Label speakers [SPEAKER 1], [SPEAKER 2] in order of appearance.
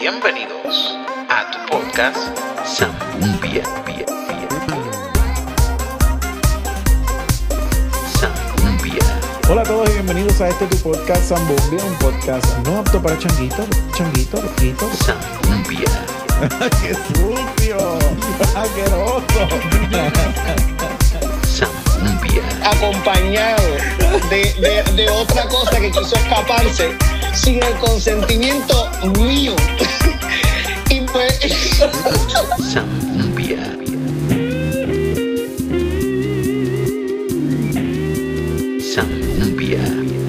[SPEAKER 1] Bienvenidos a tu podcast Zambumbia. Bia, bia, bia. Zambumbia.
[SPEAKER 2] Hola a todos y bienvenidos a este tu podcast Zambumbia, un podcast no apto para changuitos, changuitos, loquitos.
[SPEAKER 1] Zambumbia.
[SPEAKER 2] ¡Qué sucio! ¡Asqueroso!
[SPEAKER 1] Zambumbia.
[SPEAKER 3] acompañado de, de- de otra cosa que quiso escaparse sin el consentimiento mío. sang umpia.
[SPEAKER 1] Sang umpia.